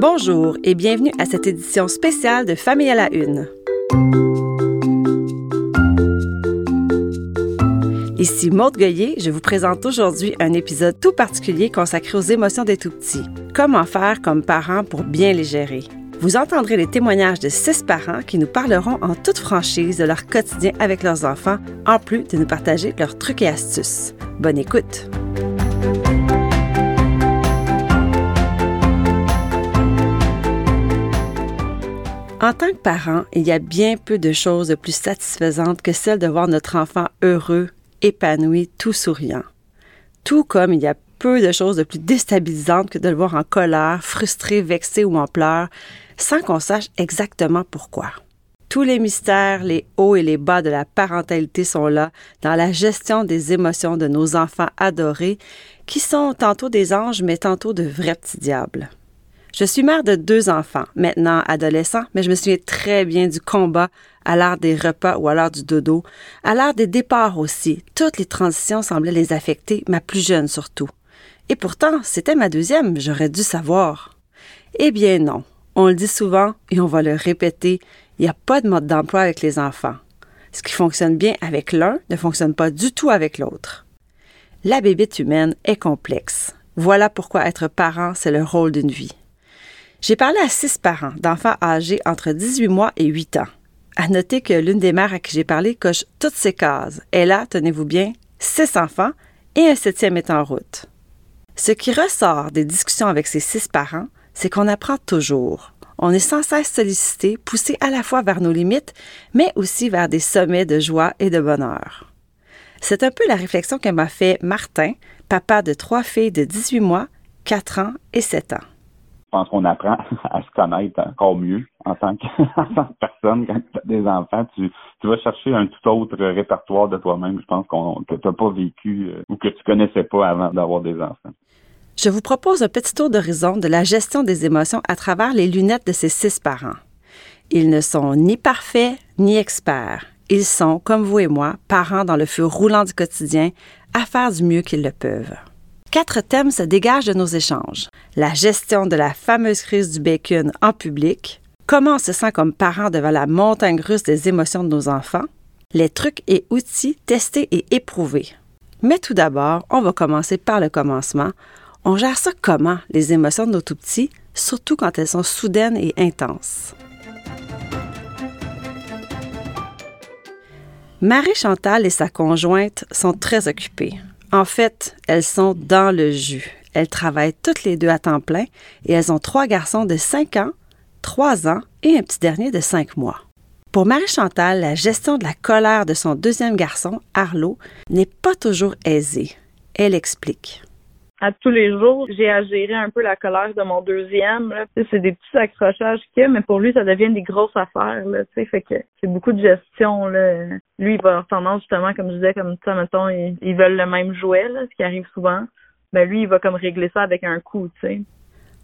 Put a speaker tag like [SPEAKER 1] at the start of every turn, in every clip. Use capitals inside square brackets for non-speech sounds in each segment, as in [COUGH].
[SPEAKER 1] Bonjour et bienvenue à cette édition spéciale de Famille à la Une. Ici Maude Goyer, je vous présente aujourd'hui un épisode tout particulier consacré aux émotions des tout-petits. Comment faire comme parents pour bien les gérer? Vous entendrez les témoignages de six parents qui nous parleront en toute franchise de leur quotidien avec leurs enfants, en plus de nous partager leurs trucs et astuces. Bonne écoute! En tant que parent, il y a bien peu de choses plus satisfaisantes que celle de voir notre enfant heureux, épanoui, tout souriant. Tout comme il y a peu de choses de plus déstabilisantes que de le voir en colère, frustré, vexé ou en pleurs, sans qu'on sache exactement pourquoi. Tous les mystères, les hauts et les bas de la parentalité sont là dans la gestion des émotions de nos enfants adorés, qui sont tantôt des anges, mais tantôt de vrais petits diables. Je suis mère de deux enfants, maintenant adolescents, mais je me souviens très bien du combat à l'heure des repas ou à l'heure du dodo, à l'heure des départs aussi. Toutes les transitions semblaient les affecter, ma plus jeune surtout. Et pourtant, c'était ma deuxième, j'aurais dû savoir. Eh bien non, on le dit souvent et on va le répéter, il n'y a pas de mode d'emploi avec les enfants. Ce qui fonctionne bien avec l'un ne fonctionne pas du tout avec l'autre. La bébête humaine est complexe. Voilà pourquoi être parent, c'est le rôle d'une vie. J'ai parlé à six parents d'enfants âgés entre 18 mois et 8 ans. À noter que l'une des mères à qui j'ai parlé coche toutes ces cases. Elle a, tenez-vous bien, six enfants et un septième est en route. Ce qui ressort des discussions avec ces six parents, c'est qu'on apprend toujours. On est sans cesse sollicité, poussé à la fois vers nos limites, mais aussi vers des sommets de joie et de bonheur. C'est un peu la réflexion que m'a fait Martin, papa de trois filles de 18 mois, 4 ans et 7 ans
[SPEAKER 2] je pense qu'on apprend [LAUGHS] à se connaître encore mieux en tant que, [LAUGHS] personne. Quand tu as des enfants, tu, vas chercher un tout autre répertoire de toi-même, je pense qu'on, que tu n'as pas vécu euh, ou que tu connaissais pas avant d'avoir des enfants.
[SPEAKER 1] Je vous propose un petit tour d'horizon de la gestion des émotions à travers les lunettes de ces six parents. Ils ne sont ni parfaits ni experts. Ils sont, comme vous et moi, parents dans le feu roulant du quotidien, à faire du mieux qu'ils le peuvent. Quatre thèmes se dégagent de nos échanges. La gestion de la fameuse crise du bacon en public, comment on se sent comme parent devant la montagne russe des émotions de nos enfants, les trucs et outils testés et éprouvés. Mais tout d'abord, on va commencer par le commencement. On gère ça comment, les émotions de nos tout-petits, surtout quand elles sont soudaines et intenses? Marie Chantal et sa conjointe sont très occupées. En fait, elles sont dans le jus. Elles travaillent toutes les deux à temps plein et elles ont trois garçons de 5 ans, 3 ans et un petit dernier de 5 mois. Pour Marie-Chantal, la gestion de la colère de son deuxième garçon, Arlo, n'est pas toujours aisée. Elle explique
[SPEAKER 3] à tous les jours, j'ai à gérer un peu la colère de mon deuxième. C'est des petits accrochages qu'il y a, mais pour lui, ça devient des grosses affaires. Là, fait que c'est beaucoup de gestion. Là. Lui, il va avoir tendance, justement, comme je disais, comme ça, mettons, ils, veulent le même jouet, là, ce qui arrive souvent. Ben lui, il va comme régler ça avec un coup, tu sais.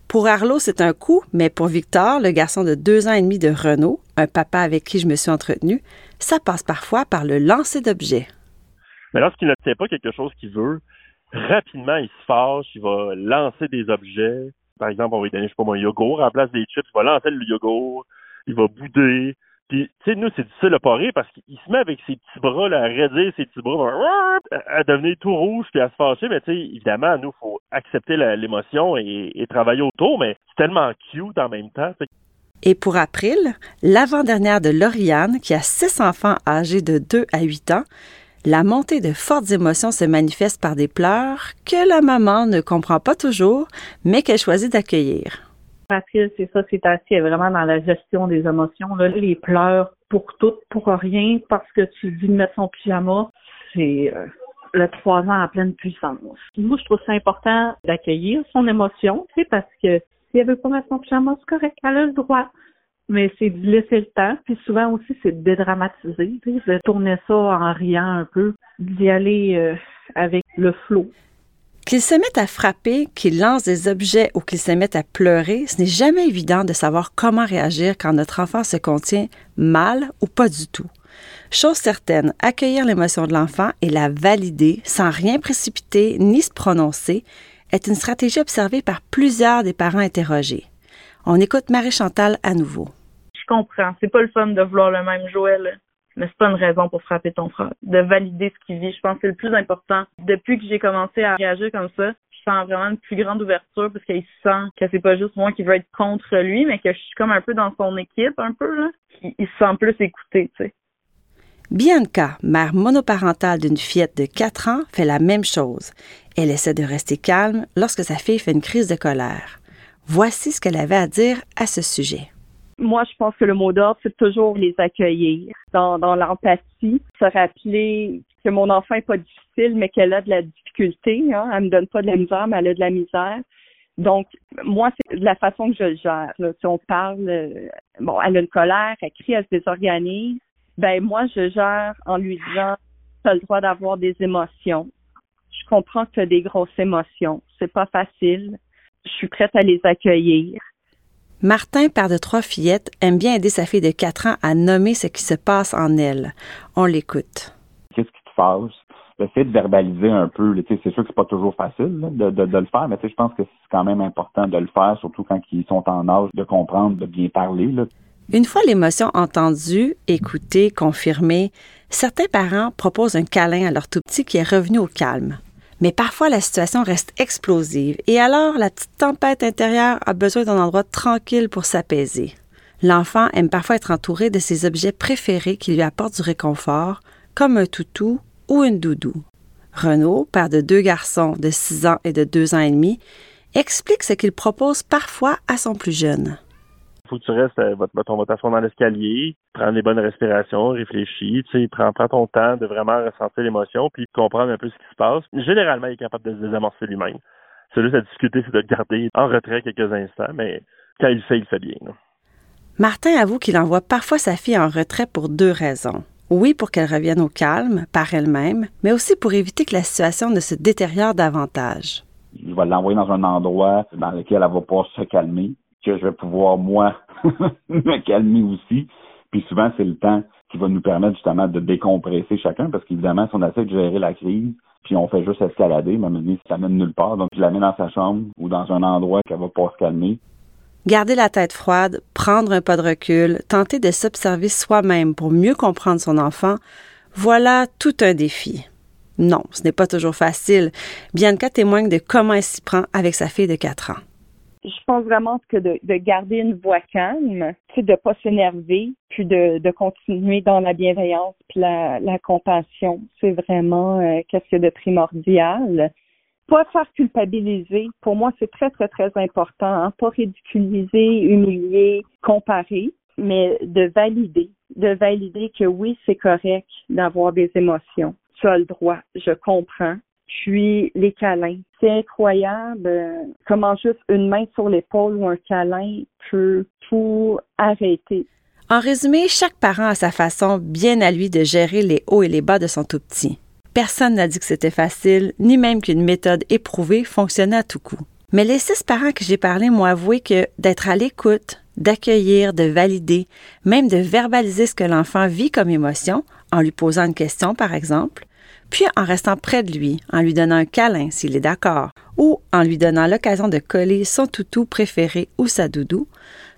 [SPEAKER 1] Pour Arlo, c'est un coup, mais pour Victor, le garçon de deux ans et demi de Renault, un papa avec qui je me suis entretenue, ça passe parfois par le lancer d'objets.
[SPEAKER 4] Mais lorsqu'il ne tient pas quelque chose qu'il veut, rapidement, il se fâche, il va lancer des objets. Par exemple, on va lui donner, je sais pas moi, un yogourt en place des chips, il va lancer le yogourt, il va bouder. Puis, tu sais, nous, c'est difficile de pas parce qu'il se met avec ses petits bras, là, à raidir ses petits bras, à devenir tout rouge puis à se fâcher. Mais, tu sais, évidemment, nous, faut accepter l'émotion et, et, travailler autour, mais c'est tellement cute en même temps.
[SPEAKER 1] Et pour April, l'avant-dernière de Lauriane, qui a six enfants âgés de 2 à 8 ans, la montée de fortes émotions se manifeste par des pleurs que la maman ne comprend pas toujours, mais qu'elle choisit d'accueillir.
[SPEAKER 5] Patrice, c'est ça, c'est assez vraiment dans la gestion des émotions. Les pleurs pour tout, pour rien, parce que tu dis de mettre son pyjama, c'est euh, le trois ans en pleine puissance. Moi, je trouve ça important d'accueillir son émotion, sais, parce que si elle veut pas mettre son pyjama, c'est correct, elle a le droit mais c'est de laisser le temps. Puis souvent aussi, c'est de dédramatiser, de tourner ça en riant un peu, d'y aller euh, avec le flot.
[SPEAKER 1] Qu'ils se mettent à frapper, qu'ils lancent des objets ou qu'ils se mettent à pleurer, ce n'est jamais évident de savoir comment réagir quand notre enfant se contient mal ou pas du tout. Chose certaine, accueillir l'émotion de l'enfant et la valider sans rien précipiter ni se prononcer est une stratégie observée par plusieurs des parents interrogés. On écoute Marie-Chantal à nouveau.
[SPEAKER 3] Comprends. C'est pas le fun de vouloir le même là. Mais c'est pas une raison pour frapper ton frère. De valider ce qu'il vit, je pense que c'est le plus important. Depuis que j'ai commencé à réagir comme ça, je sens vraiment une plus grande ouverture parce qu'il sent que c'est pas juste moi qui veux être contre lui, mais que je suis comme un peu dans son équipe, un peu, là. Il se sent plus écouté, tu sais.
[SPEAKER 1] Bianca, mère monoparentale d'une fillette de 4 ans, fait la même chose. Elle essaie de rester calme lorsque sa fille fait une crise de colère. Voici ce qu'elle avait à dire à ce sujet.
[SPEAKER 6] Moi, je pense que le mot d'ordre, c'est toujours les accueillir dans, dans l'empathie, se rappeler que mon enfant est pas difficile, mais qu'elle a de la difficulté. Hein. Elle me donne pas de la misère, mais elle a de la misère. Donc, moi, c'est la façon que je le gère. Si on parle, euh, bon, elle a une colère, elle crie, elle se désorganise. Ben, moi, je gère en lui disant, tu as le droit d'avoir des émotions. Je comprends que tu as des grosses émotions. C'est pas facile. Je suis prête à les accueillir.
[SPEAKER 1] Martin, père de trois fillettes, aime bien aider sa fille de 4 ans à nommer ce qui se passe en elle. On l'écoute.
[SPEAKER 2] Qu'est-ce qui te fâche? Essayer de verbaliser un peu. C'est sûr que c'est pas toujours facile de, de, de, le faire, mais je pense que c'est quand même important de le faire, surtout quand ils sont en âge de comprendre, de bien parler. Là.
[SPEAKER 1] Une fois l'émotion entendue, écoutée, confirmée, certains parents proposent un câlin à leur tout petit qui est revenu au calme. Mais parfois, la situation reste explosive et alors la petite tempête intérieure a besoin d'un endroit tranquille pour s'apaiser. L'enfant aime parfois être entouré de ses objets préférés qui lui apportent du réconfort, comme un toutou ou une doudou. Renaud, père de deux garçons de 6 ans et de 2 ans et demi, explique ce qu'il propose parfois à son plus jeune.
[SPEAKER 4] Il faut que tu restes, on va t'asseoir dans l'escalier, prendre des bonnes respirations, réfléchis, tu sais, prends, prends ton temps de vraiment ressentir l'émotion, puis comprendre un peu ce qui se passe. Généralement, il est capable de se désamorcer lui-même. C'est juste à discuter, c'est de le garder en retrait quelques instants, mais quand il le fait, il le fait bien.
[SPEAKER 1] Martin avoue qu'il envoie parfois sa fille en retrait pour deux raisons. Oui, pour qu'elle revienne au calme, par elle-même, mais aussi pour éviter que la situation ne se détériore davantage.
[SPEAKER 2] Il va l'envoyer dans un endroit dans lequel elle va pouvoir se calmer que je vais pouvoir, moi, [LAUGHS] me calmer aussi. Puis souvent, c'est le temps qui va nous permettre justement de décompresser chacun, parce qu'évidemment, si on essaie de gérer la crise, puis on fait juste escalader, mais dit, ça mène nulle part. Donc, je la mets dans sa chambre ou dans un endroit qu'elle va pas se calmer.
[SPEAKER 1] Garder la tête froide, prendre un pas de recul, tenter de s'observer soi-même pour mieux comprendre son enfant, voilà tout un défi. Non, ce n'est pas toujours facile. Bianca témoigne de comment elle s'y prend avec sa fille de 4 ans
[SPEAKER 6] je pense vraiment que de, garder une voix calme, c'est de pas s'énerver, puis de, continuer dans la bienveillance puis la, compassion. C'est vraiment euh, quelque chose de primordial. Pas faire culpabiliser. Pour moi, c'est très, très, très important. Hein. Pas ridiculiser, humilier, comparer, mais de valider. De valider que oui, c'est correct d'avoir des émotions. Tu as le droit. Je comprends puis les câlins. C'est incroyable euh, comment juste une main sur l'épaule ou un câlin peut tout arrêter.
[SPEAKER 1] En résumé, chaque parent a sa façon bien à lui de gérer les hauts et les bas de son tout petit. Personne n'a dit que c'était facile, ni même qu'une méthode éprouvée fonctionnait à tout coup. Mais les six parents que j'ai parlé m'ont avoué que d'être à l'écoute, d'accueillir, de valider, même de verbaliser ce que l'enfant vit comme émotion, en lui posant une question par exemple, puis en restant près de lui, en lui donnant un câlin s'il est d'accord, ou en lui donnant l'occasion de coller son toutou préféré ou sa doudou,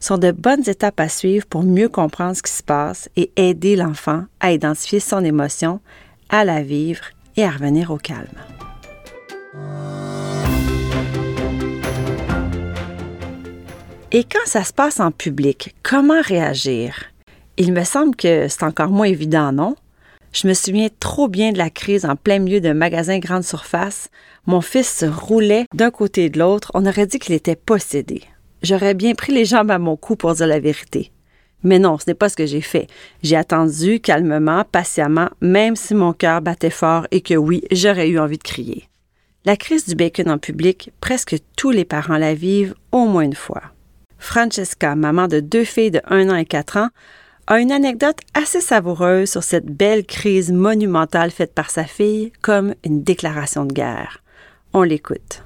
[SPEAKER 1] sont de bonnes étapes à suivre pour mieux comprendre ce qui se passe et aider l'enfant à identifier son émotion, à la vivre et à revenir au calme. Et quand ça se passe en public, comment réagir? Il me semble que c'est encore moins évident, non? Je me souviens trop bien de la crise en plein milieu d'un magasin grande surface. Mon fils se roulait d'un côté et de l'autre. On aurait dit qu'il était possédé. J'aurais bien pris les jambes à mon cou pour dire la vérité. Mais non, ce n'est pas ce que j'ai fait. J'ai attendu calmement, patiemment, même si mon cœur battait fort et que oui, j'aurais eu envie de crier. La crise du bacon en public, presque tous les parents la vivent au moins une fois. Francesca, maman de deux filles de 1 an et 4 ans, a une anecdote assez savoureuse sur cette belle crise monumentale faite par sa fille comme une déclaration de guerre. On l'écoute.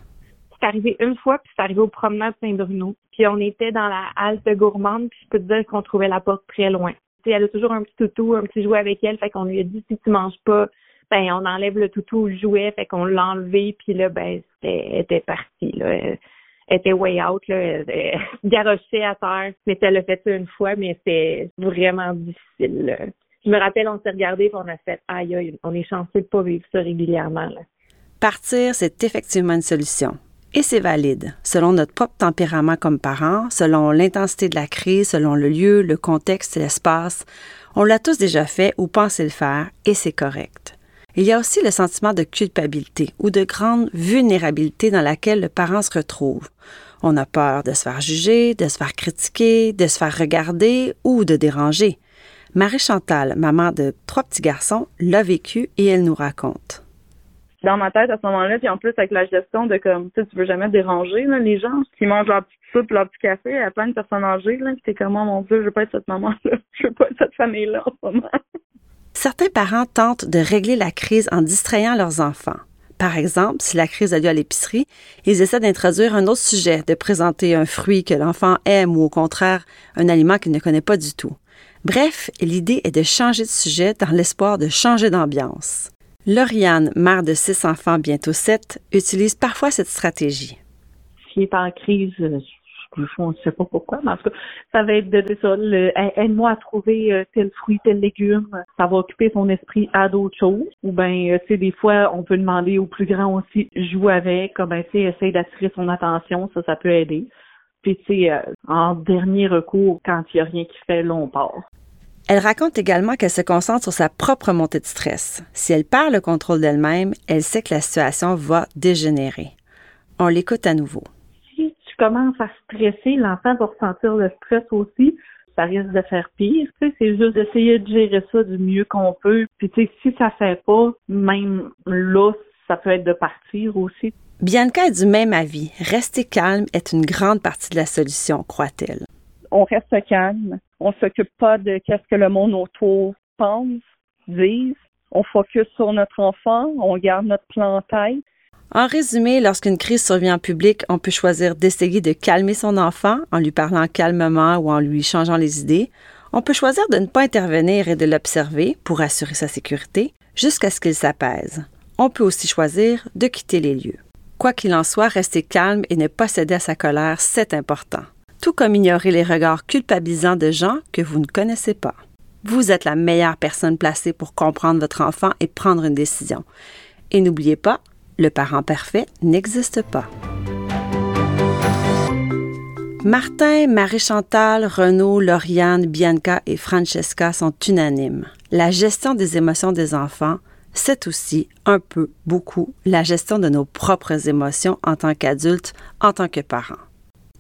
[SPEAKER 7] C'est arrivé une fois, puis c'est arrivé au promenade Saint-Bruno. Puis on était dans la halte gourmande, puis je peux te dire qu'on trouvait la porte très loin. elle a toujours un petit toutou, un petit jouet avec elle, fait qu'on lui a dit si tu manges pas, ben on enlève le toutou ou le jouet, fait qu'on l'a enlevé, puis là ben c'était était parti là. Était way out, là, garochait [LAUGHS] à terre. Mais elle l'a fait ça une fois, mais c'était vraiment difficile. Je me rappelle, on s'est regardé et on a fait aïe aïe, on est chanceux de pas vivre ça régulièrement.
[SPEAKER 1] Partir, c'est effectivement une solution. Et c'est valide, selon notre propre tempérament comme parents, selon l'intensité de la crise, selon le lieu, le contexte l'espace. On l'a tous déjà fait ou pensé le faire, et c'est correct. Il y a aussi le sentiment de culpabilité ou de grande vulnérabilité dans laquelle le parent se retrouve. On a peur de se faire juger, de se faire critiquer, de se faire regarder ou de déranger. Marie Chantal, maman de trois petits garçons, l'a vécu et elle nous raconte
[SPEAKER 3] dans ma tête à ce moment-là, puis en plus avec la gestion de comme tu veux jamais déranger là, les gens qui mangent leur petite soupe, leur petit café à plein de personnes âgées, là, puis t'es comme oh mon Dieu, je veux pas être cette maman-là, [LAUGHS] je veux pas être cette famille-là en ce moment.
[SPEAKER 1] Certains parents tentent de régler la crise en distrayant leurs enfants. Par exemple, si la crise a lieu à l'épicerie, ils essaient d'introduire un autre sujet, de présenter un fruit que l'enfant aime ou au contraire un aliment qu'il ne connaît pas du tout. Bref, l'idée est de changer de sujet dans l'espoir de changer d'ambiance. Lauriane, mère de six enfants, bientôt sept, utilise parfois cette stratégie.
[SPEAKER 5] S'il est en crise, euh, on ne sait pas pourquoi, mais en tout cas, ça va être de, ça, aide-moi à trouver euh, tel fruit, tel légume, ça va occuper son esprit à d'autres choses. Ou ben, euh, tu sais, des fois, on peut demander aux plus grands aussi, joue avec, comme ben, tu sais, essaye d'attirer son attention, ça, ça peut aider. Puis, tu sais, en dernier recours, quand il n'y a rien qui fait, là, on part.
[SPEAKER 1] Elle raconte également qu'elle se concentre sur sa propre montée de stress. Si elle perd le contrôle d'elle-même, elle sait que la situation va dégénérer. On l'écoute à nouveau.
[SPEAKER 5] Si tu commences à stresser, l'enfant va ressentir le stress aussi. Ça risque de faire pire. c'est juste d'essayer de gérer ça du mieux qu'on peut. Puis tu sais, si ça fait pas, même là, ça peut être de partir aussi.
[SPEAKER 1] Bianca est du même avis. Rester calme est une grande partie de la solution, croit-elle.
[SPEAKER 6] On reste calme, on s'occupe pas de qu'est-ce que le monde autour pense, dise. On focus sur notre enfant, on garde notre plan en tête.
[SPEAKER 1] En résumé, lorsqu'une crise survient en public, on peut choisir d'essayer de calmer son enfant en lui parlant calmement ou en lui changeant les idées. On peut choisir de ne pas intervenir et de l'observer pour assurer sa sécurité jusqu'à ce qu'il s'apaise. On peut aussi choisir de quitter les lieux. Quoi qu'il en soit, rester calme et ne pas céder à sa colère, c'est important tout comme ignorer les regards culpabilisants de gens que vous ne connaissez pas. Vous êtes la meilleure personne placée pour comprendre votre enfant et prendre une décision. Et n'oubliez pas, le parent parfait n'existe pas. Martin, Marie-Chantal, Renaud, Lauriane, Bianca et Francesca sont unanimes. La gestion des émotions des enfants, c'est aussi un peu, beaucoup, la gestion de nos propres émotions en tant qu'adultes, en tant que parents.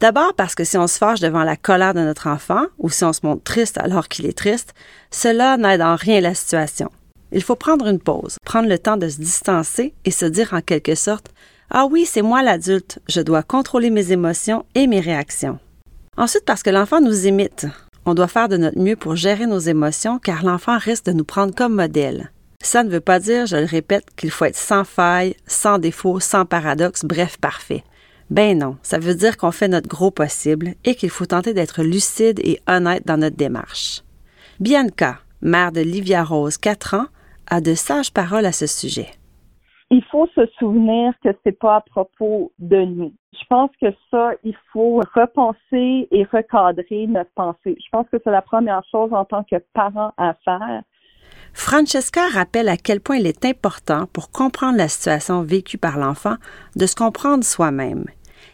[SPEAKER 1] D'abord parce que si on se fâche devant la colère de notre enfant ou si on se montre triste alors qu'il est triste, cela n'aide en rien la situation. Il faut prendre une pause, prendre le temps de se distancer et se dire en quelque sorte Ah oui, c'est moi l'adulte, je dois contrôler mes émotions et mes réactions. Ensuite, parce que l'enfant nous imite. On doit faire de notre mieux pour gérer nos émotions car l'enfant risque de nous prendre comme modèle. Ça ne veut pas dire, je le répète, qu'il faut être sans faille, sans défaut, sans paradoxe, bref, parfait. Ben non, ça veut dire qu'on fait notre gros possible et qu'il faut tenter d'être lucide et honnête dans notre démarche. Bianca, mère de Livia Rose, 4 ans, a de sages paroles à ce sujet.
[SPEAKER 6] Il faut se souvenir que c'est pas à propos de nous. Je pense que ça, il faut repenser et recadrer notre pensée. Je pense que c'est la première chose en tant que parent à faire.
[SPEAKER 1] Francesca rappelle à quel point il est important pour comprendre la situation vécue par l'enfant de se comprendre soi-même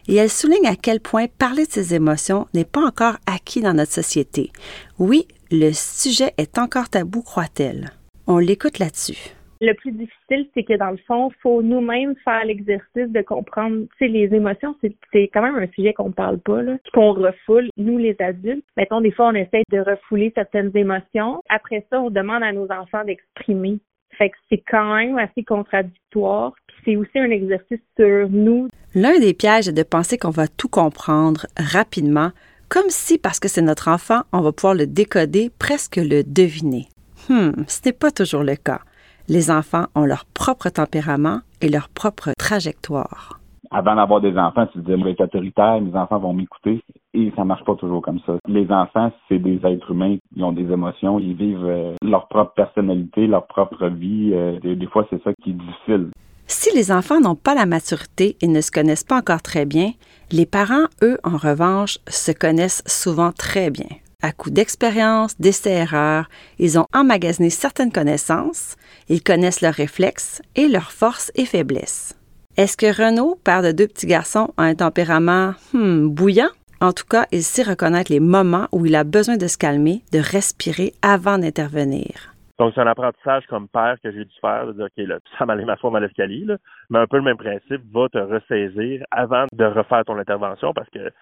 [SPEAKER 1] et elle souligne à quel point parler de ses émotions n'est pas encore acquis dans notre société. Oui, le sujet est encore tabou, croit-elle. On l'écoute là-dessus.
[SPEAKER 7] Le plus difficile, c'est que dans le fond, il faut nous-mêmes faire l'exercice de comprendre, tu sais, les émotions, c'est quand même un sujet qu'on ne parle pas, là, qu'on refoule, nous les adultes. Mettons, des fois, on essaie de refouler certaines émotions. Après ça, on demande à nos enfants d'exprimer. Fait que c'est quand même assez contradictoire c'est aussi un exercice sur nous.
[SPEAKER 1] L'un des pièges est de penser qu'on va tout comprendre rapidement, comme si, parce que c'est notre enfant, on va pouvoir le décoder, presque le deviner. Hmm, ce n'est pas toujours le cas. Les enfants ont leur propre tempérament et leur propre trajectoire.
[SPEAKER 2] Avant d'avoir des enfants, tu disais, je vais être autoritaire, mes enfants vont m'écouter. Et ça marche pas toujours comme ça. Les enfants, c'est des êtres humains, ils ont des émotions, ils vivent euh, leur propre personnalité, leur propre vie. Euh, des fois, c'est ça qui est difficile.
[SPEAKER 1] Si les enfants n'ont pas la maturité et ne se connaissent pas encore très bien, les parents, eux, en revanche, se connaissent souvent très bien. À coup d'expérience, d'essais-erreurs, ils ont emmagasiné certaines connaissances, ils connaissent leurs réflexes et leurs forces et faiblesses. Est-ce que Renaud, père de deux petits garçons, a un tempérament hmm, bouillant? En tout cas, il sait reconnaître les moments où il a besoin de se calmer, de respirer avant d'intervenir.
[SPEAKER 4] Donc, c'est un apprentissage comme père que j'ai dû faire, de dire, OK, là, ça m'allait ma forme à l'escalier, mais un peu le même principe, va te ressaisir avant de refaire ton intervention parce que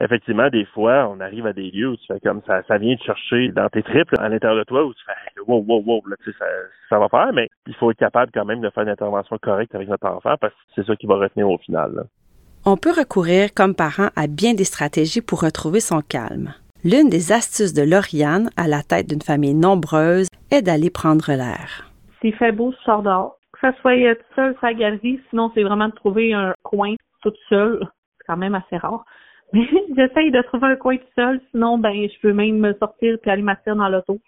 [SPEAKER 4] effectivement, des fois, on arrive à des lieux où tu fais comme ça, ça vient te chercher dans tes triples à l'intérieur de toi où tu fais wow, wow, wow, là, tu sais, ça, ça va faire, mais il faut être capable quand même de faire une intervention correcte avec notre enfant parce que c'est ça qui va retenir au final. Là.
[SPEAKER 1] On peut recourir comme parent à bien des stratégies pour retrouver son calme. L'une des astuces de Lauriane, à la tête d'une famille nombreuse, est d'aller prendre l'air.
[SPEAKER 5] S'il fait beau, je sors dehors. Que ça soit tout seul la galerie, sinon c'est vraiment de trouver un coin toute seule. C'est quand même assez rare. [LAUGHS] J'essaye de trouver un coin tout seul, sinon ben je peux même me sortir puis aller m'asseoir dans l'auto.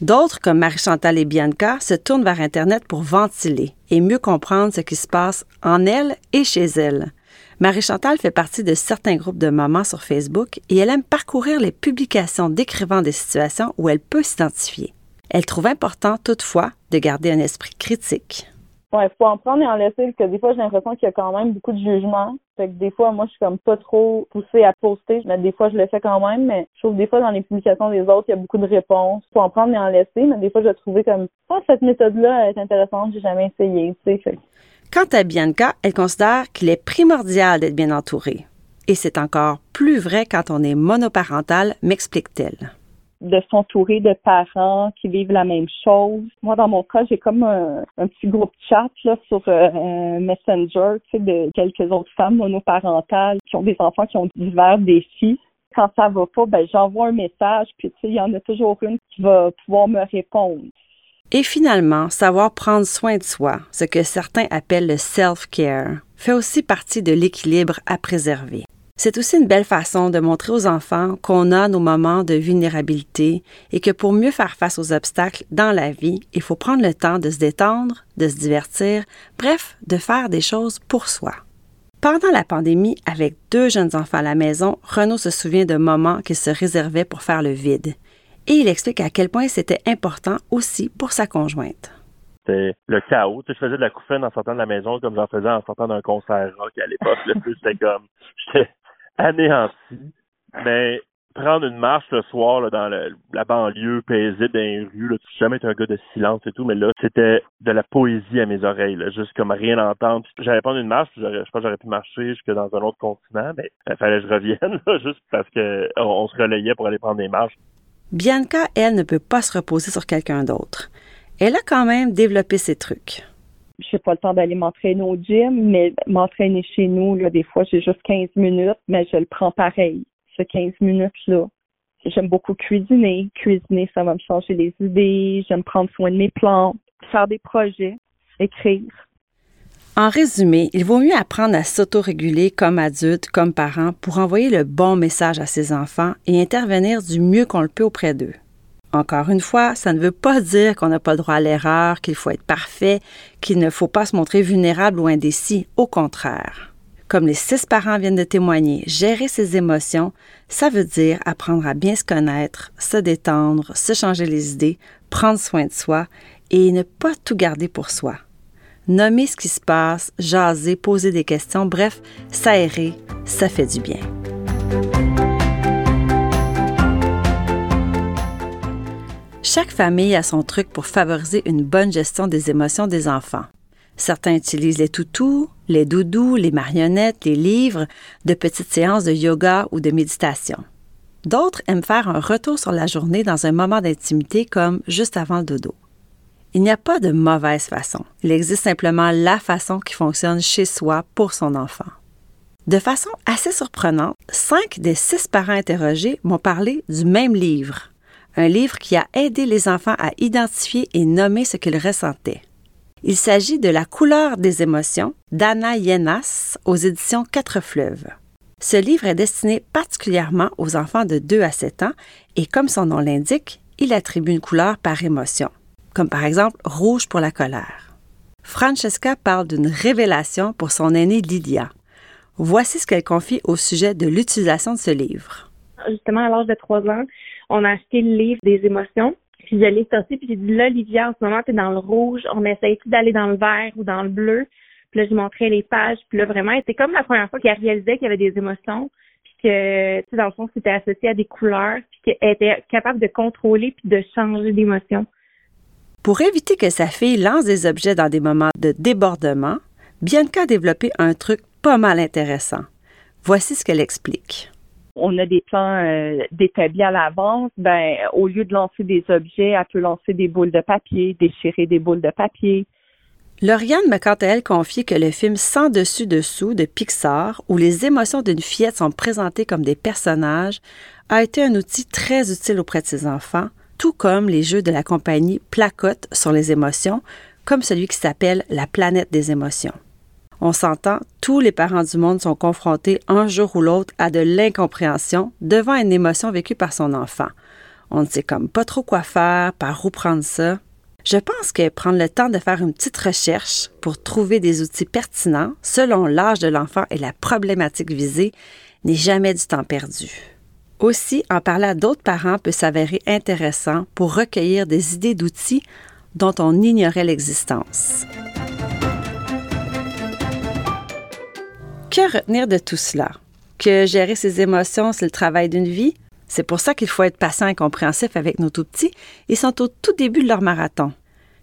[SPEAKER 1] D'autres, comme Marie-Chantal et Bianca, se tournent vers Internet pour ventiler et mieux comprendre ce qui se passe en elles et chez elles. Marie-Chantal fait partie de certains groupes de mamans sur Facebook et elle aime parcourir les publications décrivant des situations où elle peut s'identifier. Elle trouve important toutefois de garder un esprit critique.
[SPEAKER 6] Ouais, il faut en prendre et en laisser, parce que des fois, j'ai l'impression qu'il y a quand même beaucoup de jugement. Fait que des fois, moi, je suis comme pas trop poussée à poster, mais des fois, je le fais quand même, mais je trouve des fois, dans les publications des autres, il y a beaucoup de réponses. Faut en prendre et en laisser, mais des fois, je trouvé comme, ah, cette méthode-là est intéressante, j'ai jamais essayé, tu sais. Fait.
[SPEAKER 1] Quant à Bianca, elle considère qu'il est primordial d'être bien entouré. Et c'est encore plus vrai quand on est monoparental, m'explique-t-elle
[SPEAKER 6] de s'entourer de parents qui vivent la même chose. Moi, dans mon cas, j'ai comme un, petit groupe chat là, sur euh, Messenger, tu sais, de quelques autres femmes monoparentales qui ont des enfants qui ont divers défis. Quand ça va pas, ben j'envoie un message, puis tu sais, il y en a toujours une qui va pouvoir me répondre.
[SPEAKER 1] Et finalement, savoir prendre soin de soi, ce que certains appellent le self-care, fait aussi partie de l'équilibre à préserver. C'est aussi une belle façon de montrer aux enfants qu'on a nos moments de vulnérabilité et que pour mieux faire face aux obstacles dans la vie, il faut prendre le temps de se détendre, de se divertir, bref, de faire des choses pour soi. Pendant la pandémie, avec deux jeunes enfants à la maison, Renaud se souvient de moments qu'il se réservait pour faire le vide. Et il explique à quel point c'était important aussi pour sa conjointe
[SPEAKER 4] c'était le chaos. je faisais de la couffaine en sortant de la maison comme j'en faisais en sortant d'un concert rock à l'époque. C'était comme anéanti. Mais prendre une marche le soir là, dans la banlieue paisible dans les rues, là, j'ai jamais été un gars de silence et tout, mais là, c'était de la poésie à mes oreilles, là, juste comme rien entendre. J'allais prendre une marche, je pense que j'aurais pu marcher jusque dans un autre continent, mais il fallait que je revienne, [LAUGHS] là, juste parce que on, se relayait pour aller prendre des marches.
[SPEAKER 1] Bianca, elle, ne peut pas se reposer sur quelqu'un d'autre. Elle a quand même développé ses trucs
[SPEAKER 6] je n'ai pas le temps d'aller m'entraîner au gym, mais m'entraîner chez nous, là, des fois, j'ai juste 15 minutes, mais je le prends pareil, ce 15 minutes-là. J'aime beaucoup cuisiner. Cuisiner, ça va me changer les idées. J'aime prendre soin de mes plantes, faire des projets, écrire.
[SPEAKER 1] En résumé, il vaut mieux apprendre à s'autoréguler comme adulte, comme parent, pour envoyer le bon message à ses enfants et intervenir du mieux qu'on le peut auprès d'eux. Encore une fois, ça ne veut pas dire qu'on n'a pas le droit à l'erreur, qu'il faut être parfait, qu'il ne faut pas se montrer vulnérable ou indécis. Au contraire. Comme les six parents viennent de témoigner, gérer ses émotions, ça veut dire apprendre à bien se connaître, se détendre, se changer les idées, prendre soin de soi et ne pas tout garder pour soi. Nommer ce qui se passe, jaser, poser des questions, bref, s'aérer, ça fait du bien. Chaque famille a son truc pour favoriser une bonne gestion des émotions des enfants. Certains utilisent les toutous, les doudous, les marionnettes, les livres, de petites séances de yoga ou de méditation. D'autres aiment faire un retour sur la journée dans un moment d'intimité comme juste avant le dodo. Il n'y a pas de mauvaise façon. Il existe simplement la façon qui fonctionne chez soi pour son enfant. De façon assez surprenante, cinq des six parents interrogés m'ont parlé du même livre, un livre qui a aidé les enfants à identifier et nommer ce qu'ils ressentaient. Il s'agit de La couleur des émotions d'Anna Yenas aux éditions Quatre Fleuves. Ce livre est destiné particulièrement aux enfants de 2 à 7 ans et comme son nom l'indique, il attribue une couleur par émotion, comme par exemple rouge pour la colère. Francesca parle d'une révélation pour son aînée Lydia. Voici ce qu'elle confie au sujet de l'utilisation de ce livre.
[SPEAKER 7] Justement, à l'âge de trois ans, on a acheté le livre des émotions. Puis je l'ai sorti, puis j'ai dit là, Lydia, en ce moment, t'es dans le rouge. On essaie d'aller dans le vert ou dans le bleu. Puis là, je montrais les pages. Puis là, vraiment, c'était comme la première fois qu'elle réalisait qu'il y avait des émotions. Puis que, tu sais, dans le fond, c'était associé à des couleurs. Puis qu'elle était capable de contrôler puis de changer d'émotion.
[SPEAKER 1] Pour éviter que sa fille lance des objets dans des moments de débordement, Bianca a développé un truc pas mal intéressant. Voici ce qu'elle explique.
[SPEAKER 6] On a des plans euh, d'établis à l'avance. Ben, au lieu de lancer des objets, elle peut lancer des boules de papier, déchirer des boules de papier.
[SPEAKER 1] Lauriane m'a quant à elle confié que le film Sans dessus dessous de Pixar, où les émotions d'une fillette sont présentées comme des personnages, a été un outil très utile auprès de ses enfants, tout comme les jeux de la compagnie Placote sur les émotions, comme celui qui s'appelle La planète des émotions. On s'entend, tous les parents du monde sont confrontés un jour ou l'autre à de l'incompréhension devant une émotion vécue par son enfant. On ne sait comme pas trop quoi faire, par où prendre ça. Je pense que prendre le temps de faire une petite recherche pour trouver des outils pertinents selon l'âge de l'enfant et la problématique visée n'est jamais du temps perdu. Aussi, en parler à d'autres parents peut s'avérer intéressant pour recueillir des idées d'outils dont on ignorait l'existence. Que retenir de tout cela? Que gérer ses émotions, c'est le travail d'une vie? C'est pour ça qu'il faut être patient et compréhensif avec nos tout-petits. Ils sont au tout début de leur marathon.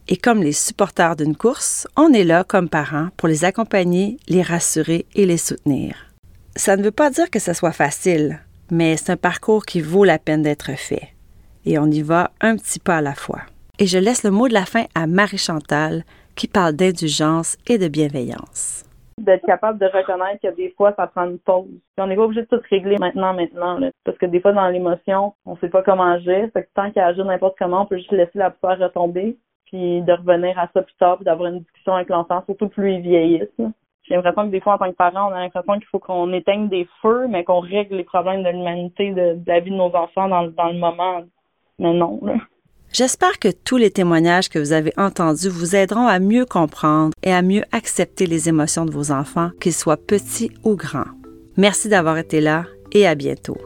[SPEAKER 1] Et comme les supporters d'une course, on est là comme parents pour les accompagner, les rassurer et les soutenir. Ça ne veut pas dire que ce soit facile mais c'est un parcours qui vaut la peine d'être fait. Et on y va un petit pas à la fois. Et je laisse le mot de la fin à Marie-Chantal, qui parle d'indulgence et de bienveillance.
[SPEAKER 5] D'être capable de reconnaître que des fois, ça prend une pause. on n'est pas obligé de tout régler maintenant, maintenant. Parce que des fois, dans l'émotion, on sait pas comment agir. Fait que tant qu'à agir n'importe comment, on peut juste laisser la poussière retomber, puis de revenir à ça plus tard, puis d'avoir une discussion avec l'enfant, surtout plus il vieillisse. J'ai l'impression que des fois, en tant que parent, on a l'impression qu'il faut qu'on éteigne des feux, mais qu'on règle les problèmes de l'humanité, de, la vie de nos enfants dans, dans le moment. Mais non, là.
[SPEAKER 1] J'espère que tous les témoignages que vous avez entendus vous aideront à mieux comprendre et à mieux accepter les émotions de vos enfants, qu'ils soient petits ou grands. Merci d'avoir été là et à bientôt.